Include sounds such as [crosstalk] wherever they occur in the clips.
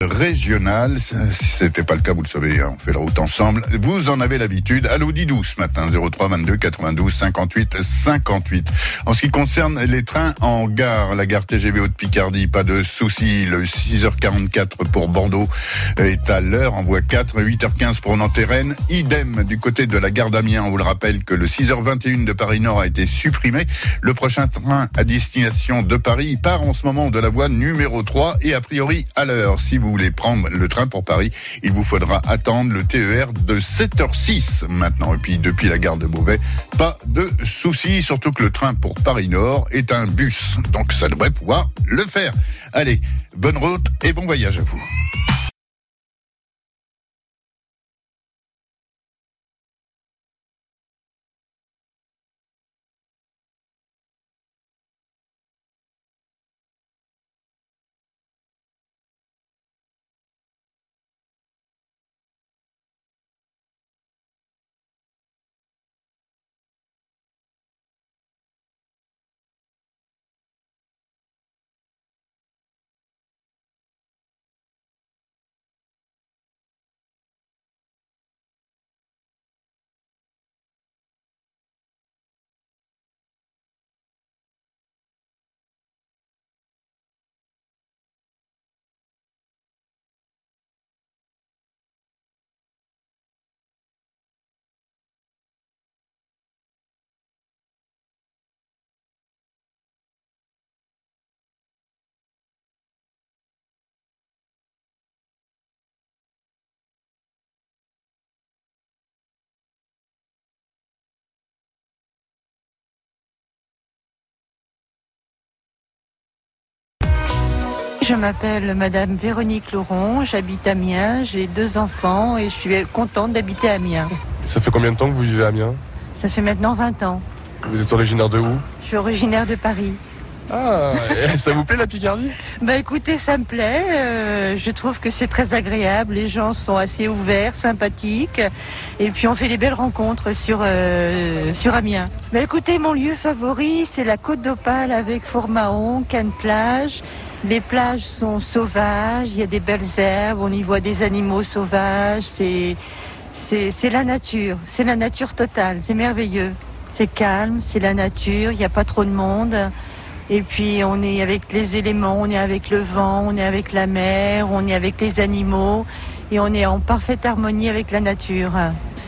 régional. Si c'était pas le cas, vous le savez, hein, on fait la route ensemble. Vous en avez l'habitude. Allô, Didou ce matin, 03 22 92 58 58. En ce qui concerne les trains en gare, la gare TGV Haute-Picardie, pas de souci. Le 6h44 pour Bordeaux est à l'heure en voie 4, 8h15 pour Nanterre. Idem du côté de la gare d'Amiens. On vous le rappelle que le 6h21 de Paris-Nord a été supprimé. Le prochain train à destination de Paris part en ce moment de la voie numéro 3 et a priori à l'heure. Si vous vous voulez prendre le train pour Paris, il vous faudra attendre le TER de 7h06 maintenant. Et puis depuis la gare de Beauvais, pas de soucis, surtout que le train pour Paris Nord est un bus. Donc ça devrait pouvoir le faire. Allez, bonne route et bon voyage à vous. Je m'appelle Madame Véronique Laurent, j'habite Amiens, j'ai deux enfants et je suis contente d'habiter Amiens. Ça fait combien de temps que vous vivez à Amiens? Ça fait maintenant 20 ans. Vous êtes originaire de où? Je suis originaire de Paris. Ah, ça vous plaît la Picardie? Bah écoutez, ça me plaît. Euh, je trouve que c'est très agréable. Les gens sont assez ouverts, sympathiques. Et puis on fait des belles rencontres sur, euh, sur Amiens. Bah écoutez, mon lieu favori, c'est la Côte d'Opale avec Fourmahon, Cannes-Plage. Les plages sont sauvages, il y a des belles herbes, on y voit des animaux sauvages. C'est, c'est, c'est la nature, c'est la nature totale, c'est merveilleux. C'est calme, c'est la nature, il n'y a pas trop de monde. Et puis on est avec les éléments, on est avec le vent, on est avec la mer, on est avec les animaux et on est en parfaite harmonie avec la nature.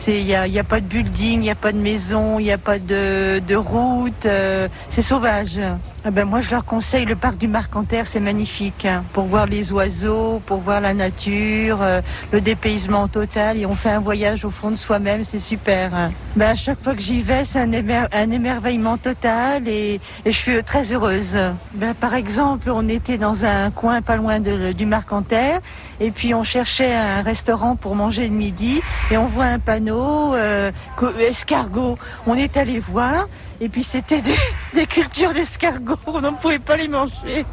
Il n'y a, y a, pas de building, il n'y a pas de maison, il n'y a pas de, de route, euh, c'est sauvage. Ah ben moi je leur conseille le parc du Marcanterre, c'est magnifique hein, pour voir les oiseaux, pour voir la nature, euh, le dépaysement total et on fait un voyage au fond de soi-même, c'est super. Hein. Ben à chaque fois que j'y vais, c'est un, émerveillement total et, et, je suis très heureuse. Ben, par exemple, on était dans un coin pas loin de, du Marcanterre et puis on cherchait un restaurant pour manger le midi et on voit un panneau euh, escargot. On est allé voir et puis c'était des, des cultures d'escargots on ne pouvait pas les manger.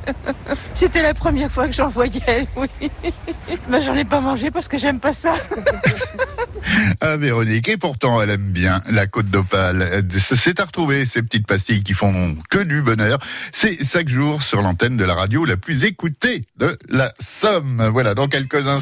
C'était la première fois que j'en voyais, oui. Mais j'en ai pas mangé parce que j'aime pas ça. [laughs] ah, Véronique, et pourtant elle aime bien la côte d'Opale. C'est à retrouver ces petites pastilles qui font que du bonheur. C'est chaque jour sur l'antenne de la radio la plus écoutée de la Somme. Voilà, dans quelques instants.